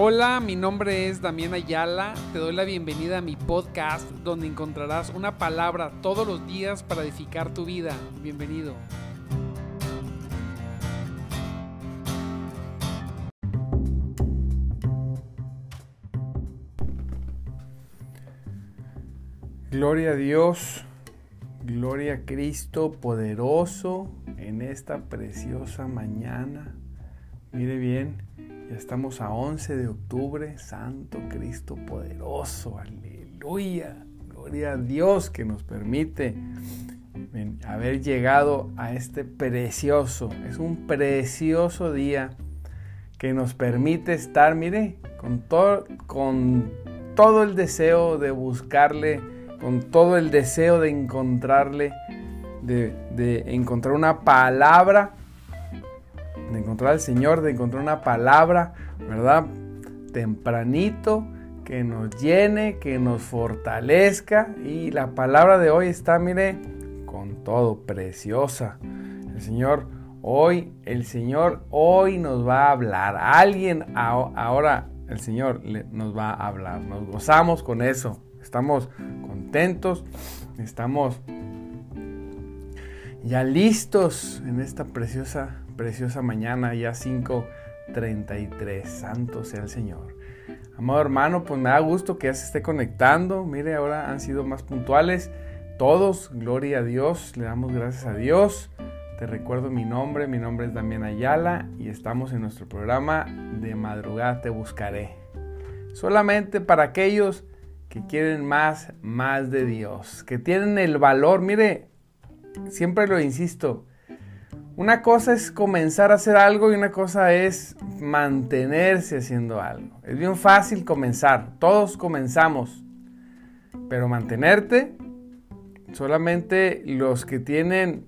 Hola, mi nombre es Damián Ayala. Te doy la bienvenida a mi podcast donde encontrarás una palabra todos los días para edificar tu vida. Bienvenido. Gloria a Dios, gloria a Cristo poderoso en esta preciosa mañana. Mire bien, ya estamos a 11 de octubre, Santo Cristo poderoso, aleluya. Gloria a Dios que nos permite haber llegado a este precioso, es un precioso día que nos permite estar, mire, con todo, con todo el deseo de buscarle, con todo el deseo de encontrarle, de, de encontrar una palabra de encontrar al Señor, de encontrar una palabra, ¿verdad? Tempranito, que nos llene, que nos fortalezca. Y la palabra de hoy está, mire, con todo, preciosa. El Señor hoy, el Señor hoy nos va a hablar. Alguien ahora, el Señor nos va a hablar. Nos gozamos con eso. Estamos contentos, estamos ya listos en esta preciosa preciosa mañana, ya 5.33. Santo sea el Señor. Amado hermano, pues me da gusto que ya se esté conectando. Mire, ahora han sido más puntuales. Todos, gloria a Dios, le damos gracias a Dios. Te recuerdo mi nombre, mi nombre es Damián Ayala y estamos en nuestro programa de madrugada te buscaré. Solamente para aquellos que quieren más, más de Dios, que tienen el valor, mire, siempre lo insisto, una cosa es comenzar a hacer algo y una cosa es mantenerse haciendo algo. Es bien fácil comenzar, todos comenzamos, pero mantenerte, solamente los que tienen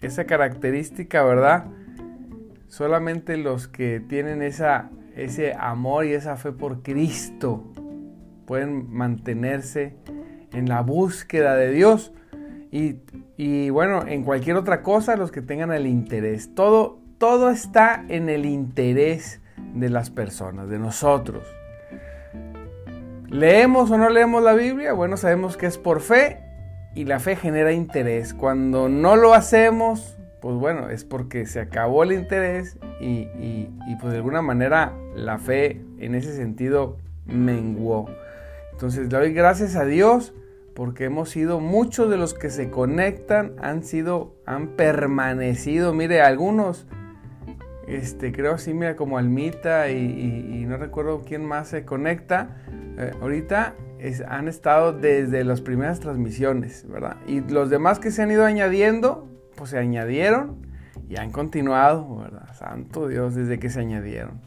esa característica, ¿verdad? Solamente los que tienen esa, ese amor y esa fe por Cristo pueden mantenerse en la búsqueda de Dios. Y, bueno, en cualquier otra cosa, los que tengan el interés. Todo, todo está en el interés de las personas, de nosotros. ¿Leemos o no leemos la Biblia? Bueno, sabemos que es por fe y la fe genera interés. Cuando no lo hacemos, pues bueno, es porque se acabó el interés y, y pues de alguna manera la fe en ese sentido menguó. Entonces le doy gracias a Dios porque hemos sido, muchos de los que se conectan han sido, han permanecido, mire, algunos, este, creo así, mira, como Almita y, no recuerdo quién más se conecta, eh, ahorita han estado desde las primeras transmisiones, ¿verdad? Y los demás que se han ido añadiendo, pues se añadieron y han continuado, ¿verdad? Santo Dios, desde que se añadieron.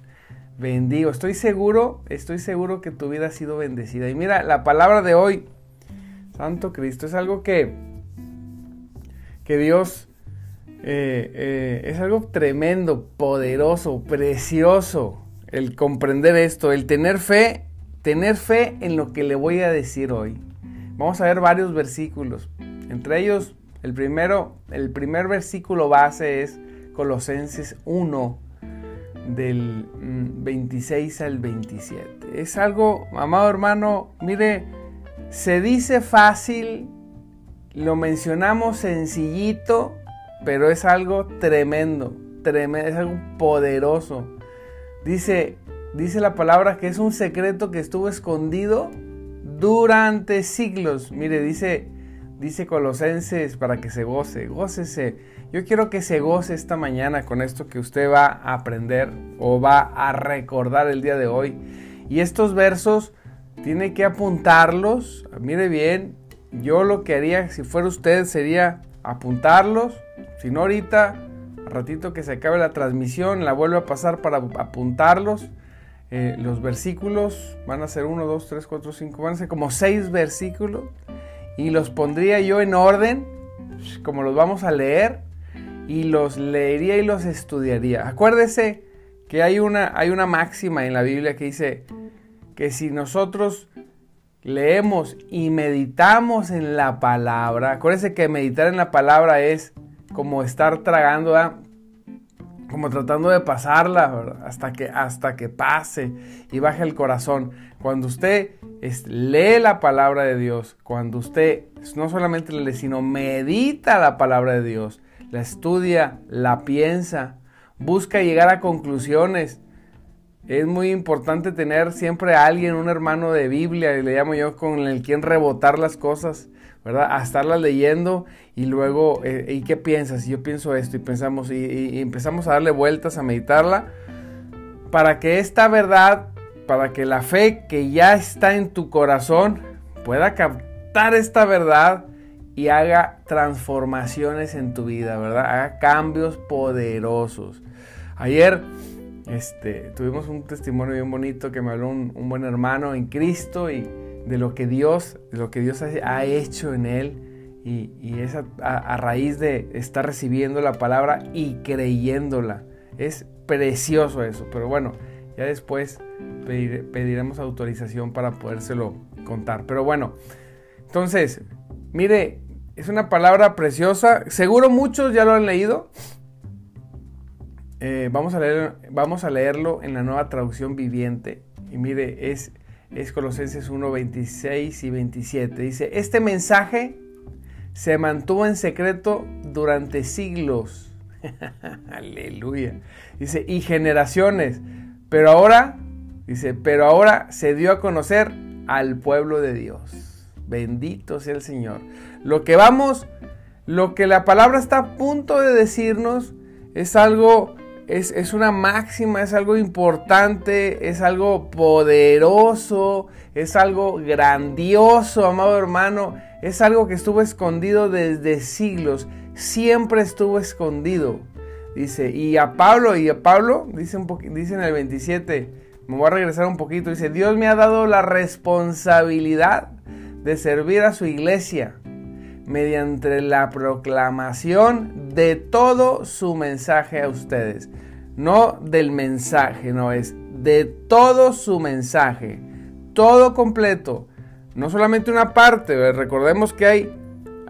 Bendigo, estoy seguro, estoy seguro que tu vida ha sido bendecida. Y mira, la palabra de hoy, Santo Cristo. Es algo que, que Dios eh, eh, es algo tremendo, poderoso, precioso. El comprender esto, el tener fe, tener fe en lo que le voy a decir hoy. Vamos a ver varios versículos. Entre ellos, el primero, el primer versículo base es Colosenses 1 del 26 mm, al 27. Es algo, amado hermano, mire, se dice fácil, lo mencionamos sencillito, pero es algo tremendo, tremendo, es algo poderoso. Dice, dice la palabra que es un secreto que estuvo escondido durante siglos. Mire, dice, dice Colosenses para que se goce, gócese. Yo quiero que se goce esta mañana con esto que usted va a aprender o va a recordar el día de hoy. Y estos versos tiene que apuntarlos. Mire bien, yo lo que haría si fuera usted sería apuntarlos. Si no ahorita, ratito que se acabe la transmisión, la vuelve a pasar para apuntarlos. Eh, los versículos van a ser 1, 2, 3, 4, 5, van a ser como 6 versículos. Y los pondría yo en orden, como los vamos a leer. Y los leería y los estudiaría. Acuérdese que hay una, hay una máxima en la Biblia que dice, que si nosotros leemos y meditamos en la palabra, acuérdense que meditar en la palabra es como estar tragando, como tratando de pasarla hasta que hasta que pase y baje el corazón. Cuando usted lee la palabra de Dios, cuando usted no solamente lee, sino medita la palabra de Dios, la estudia, la piensa, busca llegar a conclusiones. Es muy importante tener siempre a alguien, un hermano de Biblia, le llamo yo, con el quien rebotar las cosas, ¿verdad? A estarlas leyendo y luego, eh, ¿y qué piensas? Y yo pienso esto y pensamos, y, empezamos a darle vueltas, a meditarla, para que esta verdad, para que la fe que ya está en tu corazón pueda captar esta verdad y haga transformaciones en tu vida, ¿verdad? Haga cambios poderosos. Ayer este, tuvimos un testimonio bien bonito que me habló un, buen hermano en Cristo y de lo que Dios, lo que Dios ha, hecho en él. Y, es a, raíz de estar recibiendo la palabra y creyéndola. Es precioso eso. Pero bueno, ya después pediremos autorización para podérselo contar. Pero bueno, entonces, mire, es una palabra preciosa. Seguro muchos ya lo han leído. Eh, vamos, a leer, vamos a leerlo en la nueva traducción viviente. Y mire, es, es Colosenses 1, 26 y 27. Dice, este mensaje se mantuvo en secreto durante siglos. Aleluya. Dice, y generaciones. Pero ahora, dice, pero ahora se dio a conocer al pueblo de Dios. Bendito sea el Señor. Lo que vamos, lo que la palabra está a punto de decirnos es algo es, una máxima, es algo importante, es algo poderoso, es algo grandioso, amado hermano, es algo que estuvo escondido desde siglos, siempre estuvo escondido. Dice, y a Pablo, y a Pablo, dice, un dice en el 27, me voy a regresar un poquito, dice, Dios me ha dado la responsabilidad de servir a su iglesia mediante la proclamación de todo su mensaje a ustedes. No del mensaje, no es de todo su mensaje, todo completo, no solamente una parte. Recordemos que hay,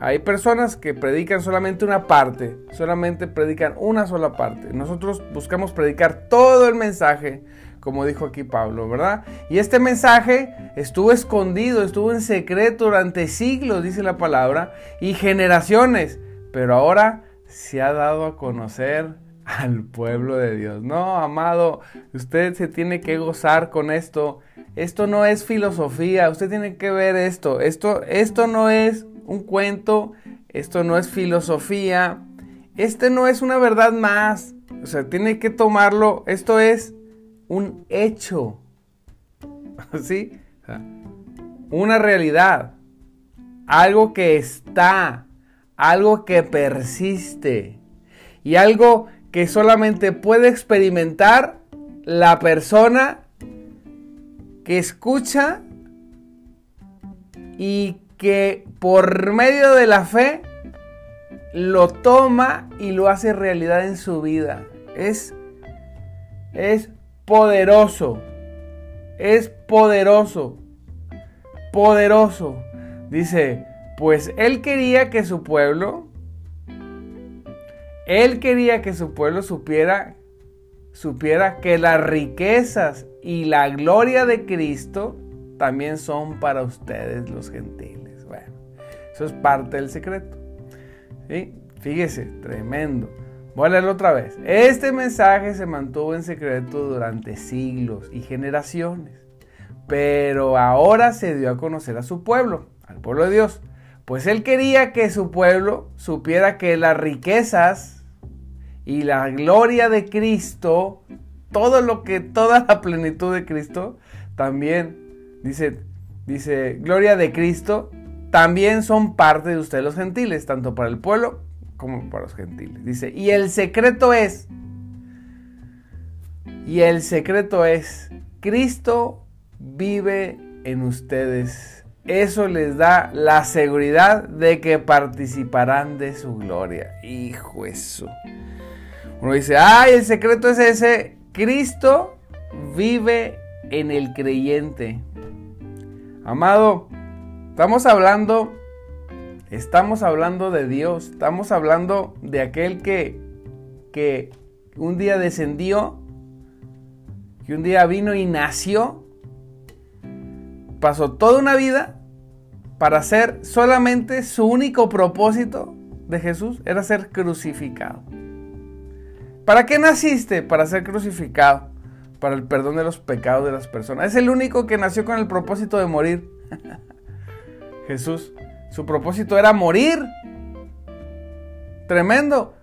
hay personas que predican solamente una parte, solamente predican una sola parte. Nosotros buscamos predicar todo el mensaje como dijo aquí Pablo, ¿verdad? Y este mensaje estuvo escondido, estuvo en secreto durante siglos, dice la palabra, y generaciones, pero ahora se ha dado a conocer al pueblo de Dios. No, amado, usted se tiene que gozar con esto. Esto no es filosofía, usted tiene que ver esto. Esto, esto no es un cuento, esto no es filosofía, este no es una verdad más. O sea, tiene que tomarlo, esto es un hecho, ¿sí? Una realidad, algo que está, algo que persiste y algo que solamente puede experimentar la persona que escucha y que por medio de la fe lo toma y lo hace realidad en su vida. Es, es poderoso. Es poderoso. Poderoso. Dice, pues él quería que su pueblo, él quería que su pueblo supiera, supiera que las riquezas y la gloria de Cristo también son para ustedes los gentiles. Bueno, eso es parte del secreto. Fíjese, tremendo. Voy a otra vez. Este mensaje se mantuvo en secreto durante siglos y generaciones, pero ahora se dio a conocer a su pueblo, al pueblo de Dios, pues él quería que su pueblo supiera que las riquezas y la gloria de Cristo, todo lo que, toda la plenitud de Cristo, también, dice, dice, gloria de Cristo, también son parte de ustedes los gentiles, tanto para el pueblo como para los gentiles. Dice, y el secreto es, y el secreto es, Cristo vive en ustedes. Eso les da la seguridad de que participarán de su gloria. Hijo eso. Uno dice, ay, el secreto es ese. Cristo vive en el creyente. Amado, estamos hablando Estamos hablando de Dios, estamos hablando de aquel que, que un día descendió, que un día vino y nació, pasó toda una vida para ser solamente su único propósito de Jesús era ser crucificado. ¿Para qué naciste? Para ser crucificado, para el perdón de los pecados de las personas. Es el único que nació con el propósito de morir. Jesús, su propósito era morir. Tremendo.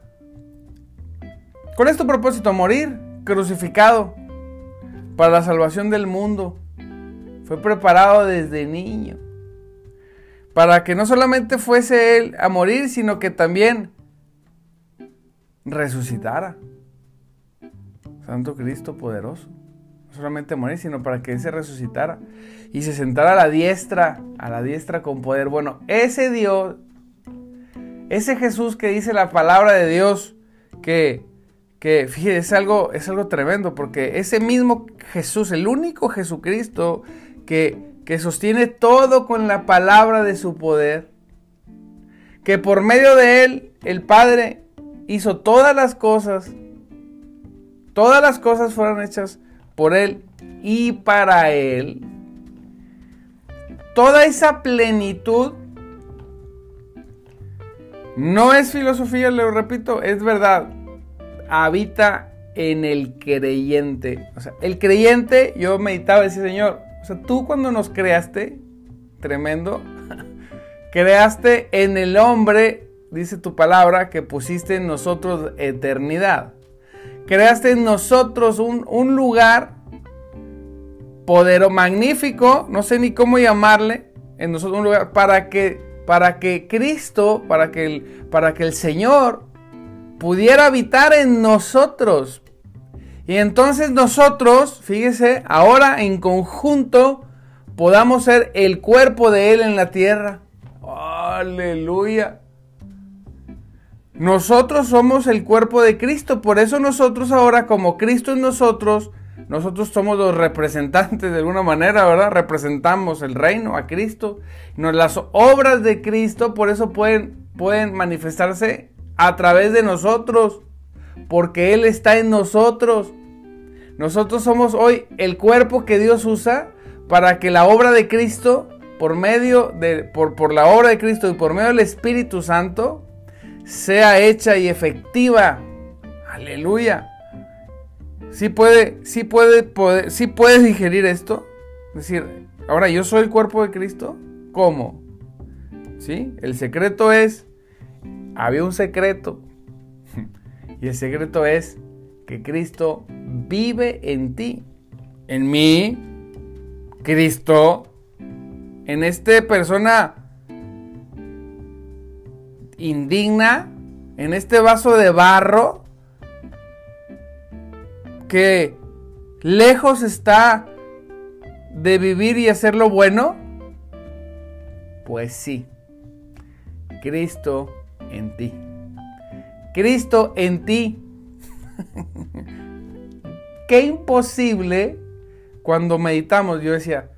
¿Cuál es propósito? Morir, crucificado, para la salvación del mundo. Fue preparado desde niño para que no solamente fuese Él a morir, sino que también resucitara. Santo Cristo poderoso. No solamente morir, sino para que Él se resucitara y se sentara a la diestra, a la diestra con poder. Bueno, ese Dios, ese Jesús que dice la palabra de Dios, que, que fíjese, es algo, es algo tremendo, porque ese mismo Jesús, el único Jesucristo que que sostiene todo con la palabra de su poder, que por medio de él el Padre hizo todas las cosas, todas las cosas fueron hechas por él y para él. Toda esa plenitud no es filosofía, le repito, es verdad. Habita en el creyente. O sea, el creyente, yo meditaba y decía, Señor, o sea, tú cuando nos creaste, tremendo, creaste en el hombre, dice tu palabra, que pusiste en nosotros eternidad. Creaste en nosotros un, lugar poderoso, magnífico, no sé ni cómo llamarle, en nosotros un lugar para que, para que Cristo, para que, el, para que el Señor pudiera habitar en nosotros, y entonces nosotros, fíjese, ahora en conjunto podamos ser el cuerpo de Él en la tierra. Aleluya. Nosotros somos el cuerpo de Cristo, por eso nosotros ahora como Cristo en nosotros, nosotros somos los representantes de alguna manera, ¿verdad? Representamos el reino a Cristo. Las obras de Cristo por eso pueden, pueden manifestarse a través de nosotros porque Él está en nosotros. Nosotros somos hoy el cuerpo que Dios usa para que la obra de Cristo, por medio de, por, por la obra de Cristo y por medio del Espíritu Santo, sea hecha y efectiva. Aleluya. Sí puede, sí puede digerir esto. Es decir, ahora yo soy el cuerpo de Cristo. ¿Cómo? ¿Sí? El secreto es, había un secreto. Y el secreto es que Cristo vive en ti. En mí, Cristo, en esta persona indigna, en este vaso de barro, que lejos está de vivir y hacer lo bueno? Pues sí, Cristo en ti. Cristo en ti. Qué imposible cuando meditamos. Yo decía,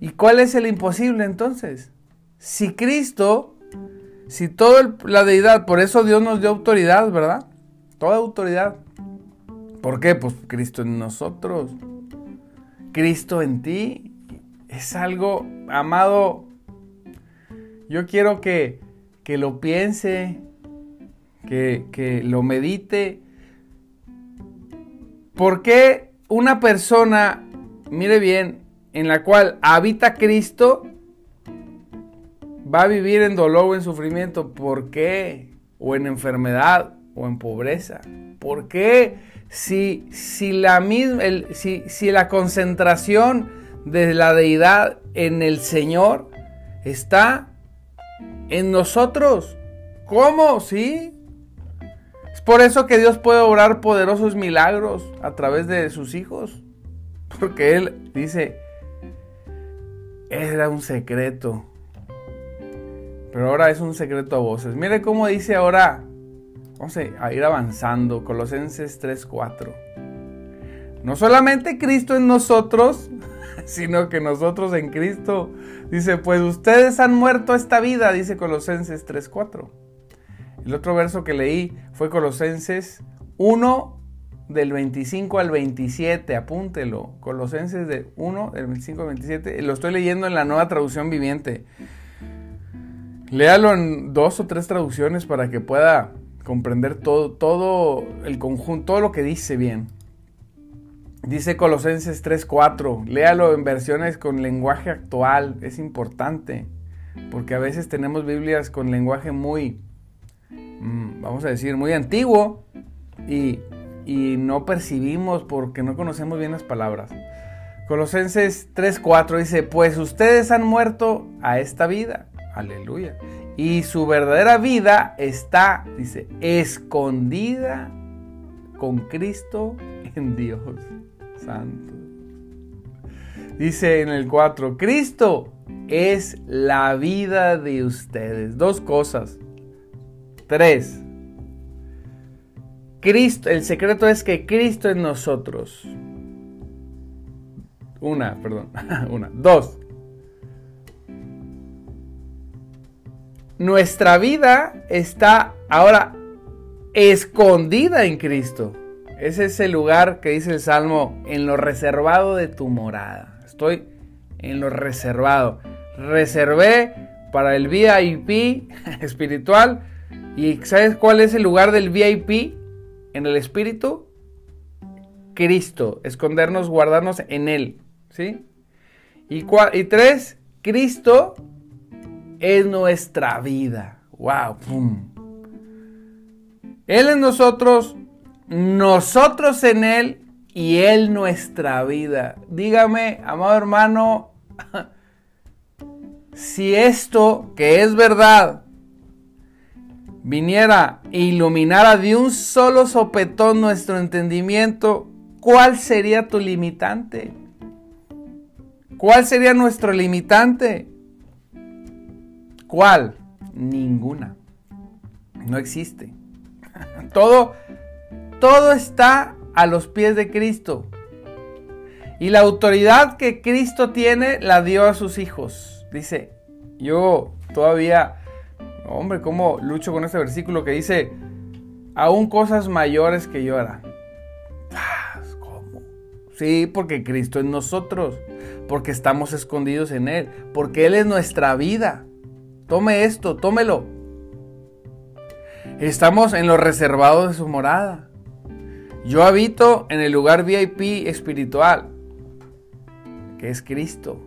¿y cuál es el imposible entonces? Si Cristo, si toda la deidad, por eso Dios nos dio autoridad, ¿verdad? Toda autoridad. ¿Por qué? Pues Cristo en nosotros. Cristo en ti. Es algo, amado, yo quiero que, que lo piense, que, lo medite. ¿Por qué una persona, mire bien, en la cual habita Cristo, va a vivir en dolor o en sufrimiento? ¿Por qué? O en enfermedad o en pobreza. ¿Por qué? Si, si, la, misma, si, si la concentración de la deidad en el Señor está en nosotros. ¿Cómo? ¿Sí? por eso que Dios puede obrar poderosos milagros a través de sus hijos. Porque Él dice, era un secreto. Pero ahora es un secreto a voces. Mire cómo dice ahora, vamos a ir avanzando, Colosenses 3:4. No solamente Cristo en nosotros, sino que nosotros en Cristo. Dice, pues ustedes han muerto esta vida, dice Colosenses 3:4. El otro verso que leí fue Colosenses 1, del 25 al 27, apúntelo. Colosenses de 1, del 25 al 27. Lo estoy leyendo en la nueva traducción viviente. Léalo en dos o tres traducciones para que pueda comprender todo, todo el conjunto, todo lo que dice bien. Dice Colosenses 3:4, léalo en versiones con lenguaje actual, es importante, porque a veces tenemos Biblias con lenguaje muy, mm, vamos a decir, muy antiguo y, y no percibimos porque no conocemos bien las palabras. Colosenses 3:4 dice, pues ustedes han muerto a esta vida, aleluya, y su verdadera vida está, dice, escondida con Cristo en Dios Santo. Dice en el 4, Cristo es la vida de ustedes. Dos cosas. Tres. Cristo, el secreto es que Cristo en nosotros. Una, perdón, una. Dos. Nuestra vida está ahora escondida en Cristo. Ese es el lugar que dice el Salmo, en lo reservado de tu morada. Estoy en lo reservado. Reservé para el VIP espiritual. ¿Y sabes cuál es el lugar del VIP en el espíritu? Cristo. Escondernos, guardarnos en Él. ¿Sí? Y, y tres, Cristo es nuestra vida. ¡Wow! Él en nosotros, nosotros en Él y Él nuestra vida. Dígame, amado hermano, si esto que es verdad viniera e iluminara de un solo sopetón nuestro entendimiento, ¿cuál sería tu limitante? ¿Cuál sería nuestro limitante? ¿Cuál? Ninguna. No existe. Todo, todo está a los pies de Cristo. Y la autoridad que Cristo tiene la dio a sus hijos. Dice, yo todavía, hombre, ¿cómo lucho con este versículo que dice, aún cosas mayores que yo hará? ¿Cómo? Sí, porque Cristo es nosotros, porque estamos escondidos en Él, porque Él es nuestra vida. Tome esto, tómelo. Estamos en lo reservado de su morada. Yo habito en el lugar VIP espiritual, que es Cristo.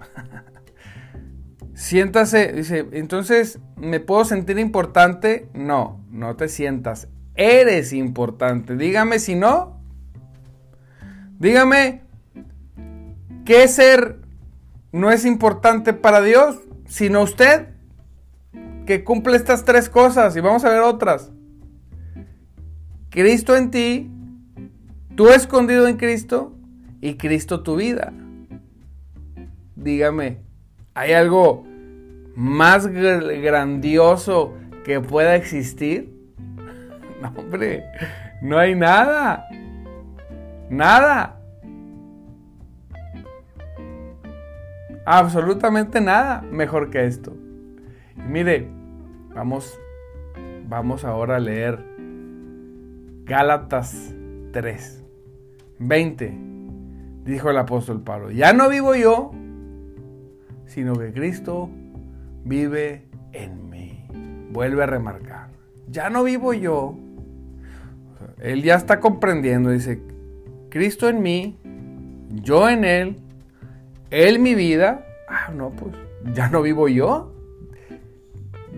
Siéntase, dice, entonces, ¿me puedo sentir importante? No, no te sientas. Eres importante. Dígame si no. Dígame, ¿qué ser no es importante para Dios? Sino usted que cumple estas tres cosas y vamos a ver otras. Cristo en ti, tú escondido en Cristo y Cristo tu vida. Dígame, ¿hay algo más grandioso que pueda existir? No, hombre, no hay nada. Nada. Absolutamente nada mejor que esto. Mire, vamos, vamos ahora a leer Gálatas 3, 20. Dijo el apóstol Pablo, ya no vivo yo, sino que Cristo vive en mí. Vuelve a remarcar, ya no vivo yo. Él ya está comprendiendo, dice, Cristo en mí, yo en Él, él mi vida, ah, no, pues ya no vivo yo.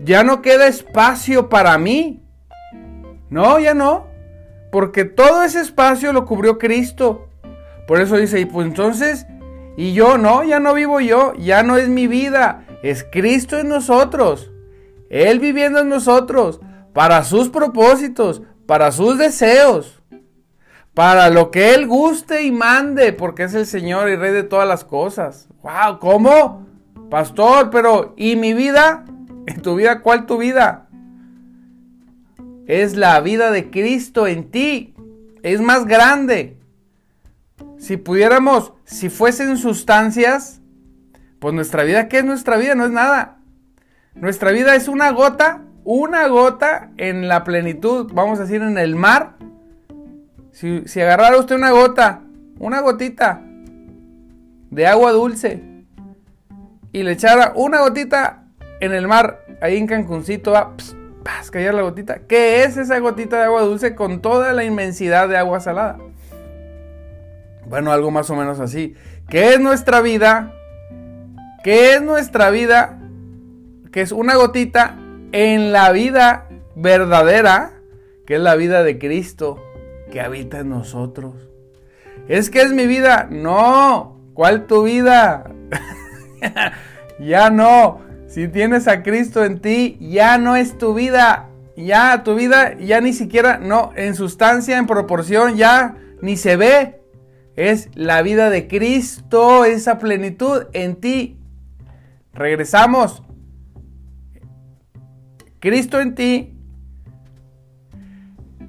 Ya no queda espacio para mí. No, ya no. Porque todo ese espacio lo cubrió Cristo. Por eso dice, y pues entonces, y yo no, ya no vivo yo, ya no es mi vida, es Cristo en nosotros. Él viviendo en nosotros, para sus propósitos, para sus deseos para lo que Él guste y mande, porque es el Señor y Rey de todas las cosas. ¡Wow! ¿Cómo? Pastor, pero ¿y mi vida? ¿En tu vida cuál tu vida? Es la vida de Cristo en ti. Es más grande. Si pudiéramos, si fuesen sustancias, pues nuestra vida, ¿qué es nuestra vida? No es nada. Nuestra vida es una gota, una gota en la plenitud, vamos a decir, en el mar Si, agarrara usted una gota, una gotita de agua dulce y le echara una gotita en el mar, ahí en Cancuncito va a caer la gotita. ¿Qué es esa gotita de agua dulce con toda la inmensidad de agua salada? Bueno, algo más o menos así. ¿Qué es nuestra vida? ¿Qué es nuestra vida? Que es una gotita en la vida verdadera, que es la vida de Cristo que habita en nosotros. Es que es mi vida. No, ¿cuál tu vida? ya no. Si tienes a Cristo en ti, ya no es tu vida. Ya tu vida, ya ni siquiera, no, en sustancia, en proporción, ya ni se ve. Es la vida de Cristo, esa plenitud en ti. Regresamos. Cristo en ti.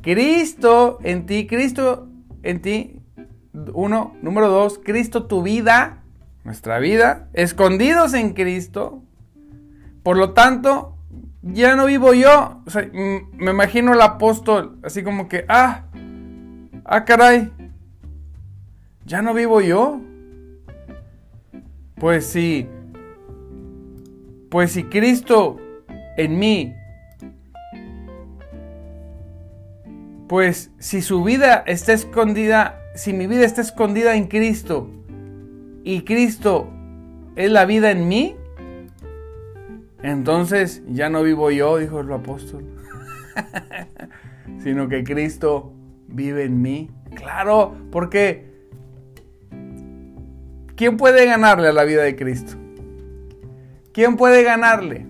Cristo en ti. Cristo en ti. Uno. Número dos. Cristo tu vida. Nuestra vida. Escondidos en Cristo. Por lo tanto, ya no vivo yo. me imagino el apóstol así como que, ah, ah, caray, ya no vivo yo. Pues sí, pues si Cristo en mí, pues si su vida está escondida, si mi vida está escondida en Cristo y Cristo es la vida en mí, entonces ya no vivo yo, dijo el apóstol, sino que Cristo vive en mí. Claro, porque ¿Quién puede ganarle a la vida de Cristo? ¿Quién puede ganarle?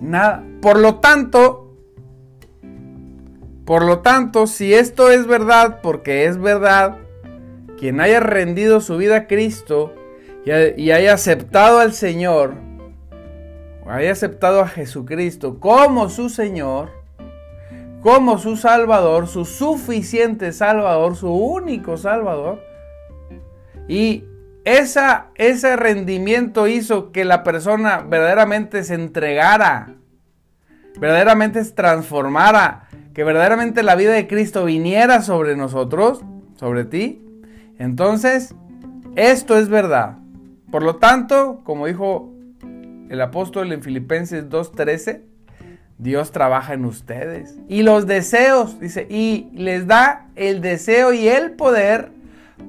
Nada. Por lo tanto, por lo tanto, si esto es verdad, porque es verdad, quien haya rendido su vida a Cristo y haya aceptado al Señor, haya aceptado a Jesucristo como su Señor, como su Salvador, su suficiente Salvador, su único Salvador, y esa, ese rendimiento hizo que la persona verdaderamente se entregara, verdaderamente se transformara, que verdaderamente la vida de Cristo viniera sobre nosotros, sobre ti. Entonces, esto es verdad. Por lo tanto, como dijo el apóstol en Filipenses 2.13, Dios trabaja en ustedes. Y los deseos, dice, y les da el deseo y el poder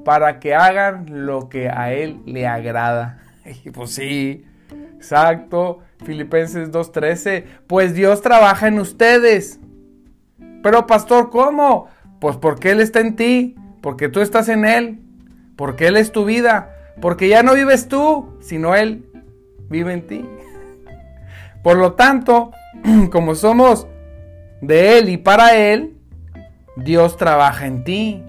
para que hagan lo que a Él le agrada. Y pues sí, exacto. Filipenses 2.13. Pues Dios trabaja en ustedes. Pero pastor, ¿cómo? Pues porque Él está en ti, porque tú estás en Él, porque Él es tu vida, porque ya no vives tú, sino Él vive en ti. Por lo tanto, como somos de Él y para Él, Dios trabaja en ti.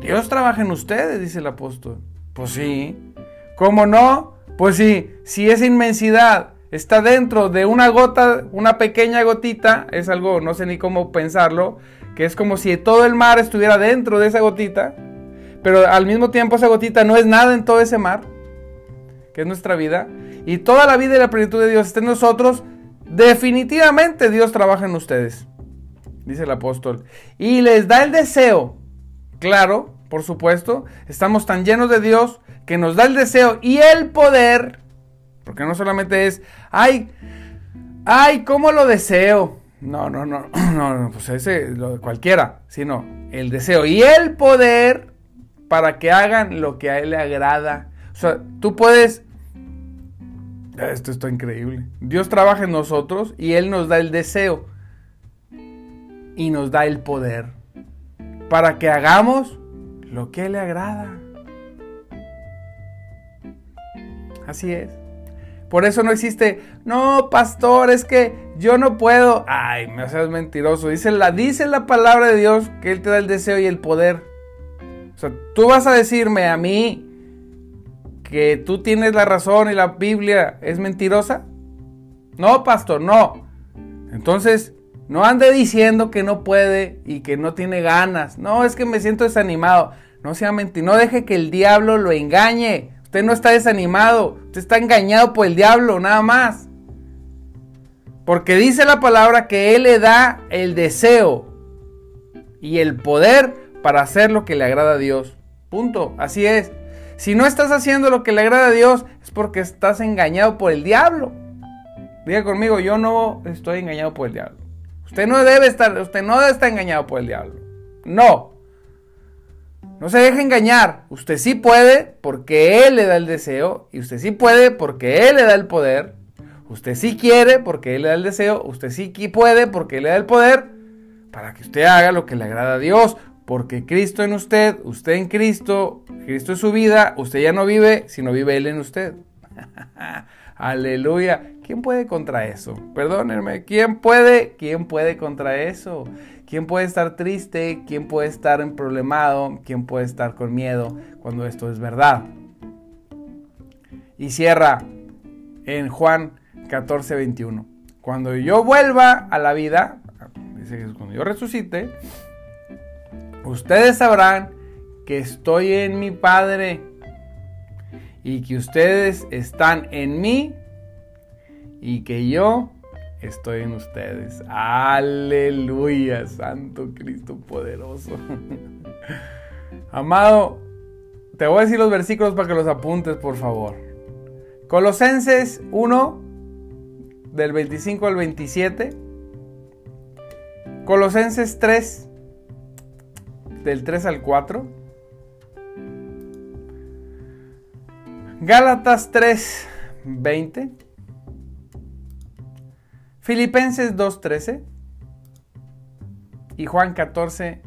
Dios trabaja en ustedes, dice el apóstol. Pues sí. ¿Cómo no? Pues sí, si esa inmensidad está dentro de una gota, una pequeña gotita, es algo, no sé ni cómo pensarlo, que es como si todo el mar estuviera dentro de esa gotita, pero al mismo tiempo esa gotita no es nada en todo ese mar, que es nuestra vida, y toda la vida y la plenitud de Dios está en nosotros, definitivamente Dios trabaja en ustedes, dice el apóstol, y les da el deseo Claro, por supuesto, estamos tan llenos de Dios que nos da el deseo y el poder, porque no solamente es, ay, ay, ¿cómo lo deseo? No, no, no, no, no pues ese, lo de cualquiera, sino el deseo y el poder para que hagan lo que a Él le agrada. O sea, tú puedes... Esto está increíble. Dios trabaja en nosotros y Él nos da el deseo y nos da el poder para que hagamos lo que le agrada. Así es. Por eso no existe, no, pastor, es que yo no puedo. Ay, me haces mentiroso. Dice la, dice la palabra de Dios que Él te da el deseo y el poder. O sea, tú vas a decirme a mí que tú tienes la razón y la Biblia es mentirosa. No, pastor, no. Entonces, no ande diciendo que no puede y que no tiene ganas. No, es que me siento desanimado. No sea mentir, no deje que el diablo lo engañe. Usted no está desanimado, usted está engañado por el diablo, nada más. Porque dice la palabra que Él le da el deseo y el poder para hacer lo que le agrada a Dios. Punto. Así es. Si no estás haciendo lo que le agrada a Dios, es porque estás engañado por el diablo. Diga conmigo, yo no estoy engañado por el diablo. Usted no debe estar, usted no debe estar engañado por el diablo. No. No se deje engañar. Usted sí puede porque Él le da el deseo. Y usted sí puede porque Él le da el poder. Usted sí quiere porque Él le da el deseo. Usted sí puede porque Él le da el poder. Para que usted haga lo que le agrada a Dios. Porque Cristo en usted, usted en Cristo, Cristo es su vida, usted ya no vive, sino vive Él en usted. Aleluya. ¿Quién puede contra eso? Perdónenme. ¿Quién puede? ¿Quién puede contra eso? ¿Quién puede estar triste? ¿Quién puede estar en problemado? ¿Quién puede estar con miedo cuando esto es verdad? Y cierra en Juan 14, 21. Cuando yo vuelva a la vida, dice Jesús, cuando yo resucite, ustedes sabrán que estoy en mi Padre y que ustedes están en mí y que yo estoy en ustedes. Aleluya, Santo Cristo poderoso. Amado, te voy a decir los versículos para que los apuntes, por favor. Colosenses 1, del 25 al 27. Colosenses 3, del 3 al 4. Gálatas 3, 20. Filipenses 2.13 y Juan 14,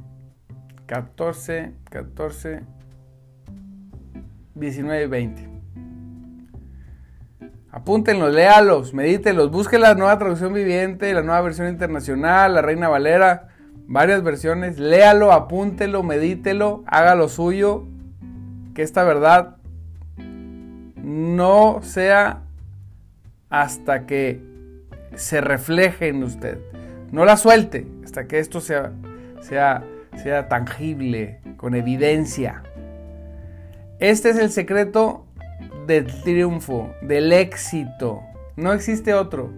14, 14, 19 y 20. Apúntenlos, léalos, medítelos, busque la nueva traducción viviente, la nueva versión internacional, la Reina Valera, varias versiones, léalo, apúntelo, medítelo, hágalo suyo, que esta verdad no sea hasta que se refleje en usted. No la suelte hasta que esto sea, sea, sea tangible, con evidencia. Este es el secreto del triunfo, del éxito. No existe otro.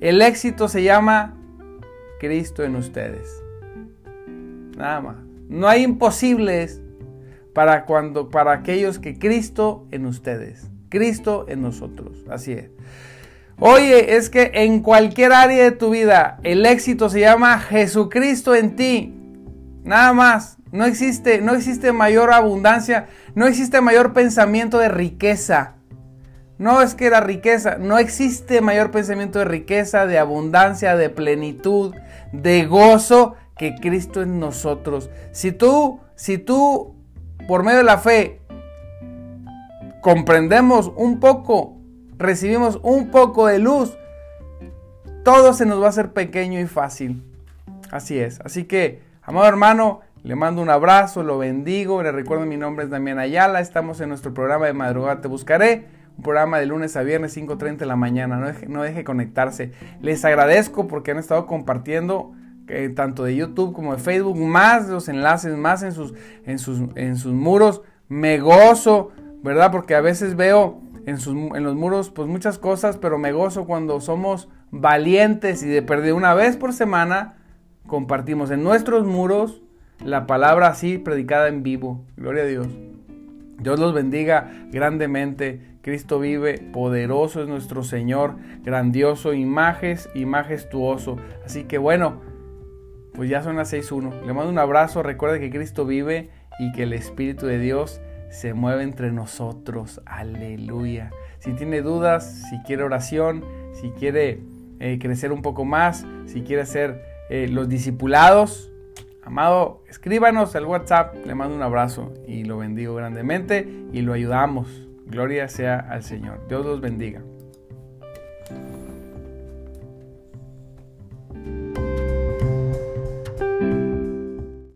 El éxito se llama Cristo en ustedes. Nada más. No hay imposibles para cuando para aquellos que Cristo en ustedes, Cristo en nosotros. Así es. Oye, es que en cualquier área de tu vida el éxito se llama Jesucristo en ti. Nada más. No existe, no existe mayor abundancia, no existe mayor pensamiento de riqueza. No es que la riqueza, no existe mayor pensamiento de riqueza, de abundancia, de plenitud, de gozo que Cristo en nosotros. Si tú, si tú por medio de la fe comprendemos un poco recibimos un poco de luz, todo se nos va a hacer pequeño y fácil. Así es. Así que, amado hermano, le mando un abrazo, lo bendigo. Le recuerdo mi nombre es Damián Ayala. Estamos en nuestro programa de Madrugada Te Buscaré. Un programa de lunes a viernes 5.30 de la mañana. No deje, no deje conectarse. Les agradezco porque han estado compartiendo eh, tanto de YouTube como de Facebook más los enlaces, más en sus, en sus, en sus muros. Me gozo, ¿verdad? Porque a veces veo en, los muros pues muchas cosas, pero me gozo cuando somos valientes y de perder una vez por semana compartimos en nuestros muros la palabra así predicada en vivo. Gloria a Dios. Dios los bendiga grandemente. Cristo vive, poderoso es nuestro Señor, grandioso y, y majestuoso. Así que bueno, pues ya son las 6.1. Le mando un abrazo, recuerde que Cristo vive y que el Espíritu de Dios se mueve entre nosotros. Aleluya. Si tiene dudas, si quiere oración, si quiere eh, crecer un poco más, si quiere ser eh, los discipulados, amado, escríbanos al WhatsApp. Le mando un abrazo y lo bendigo grandemente y lo ayudamos. Gloria sea al Señor. Dios los bendiga.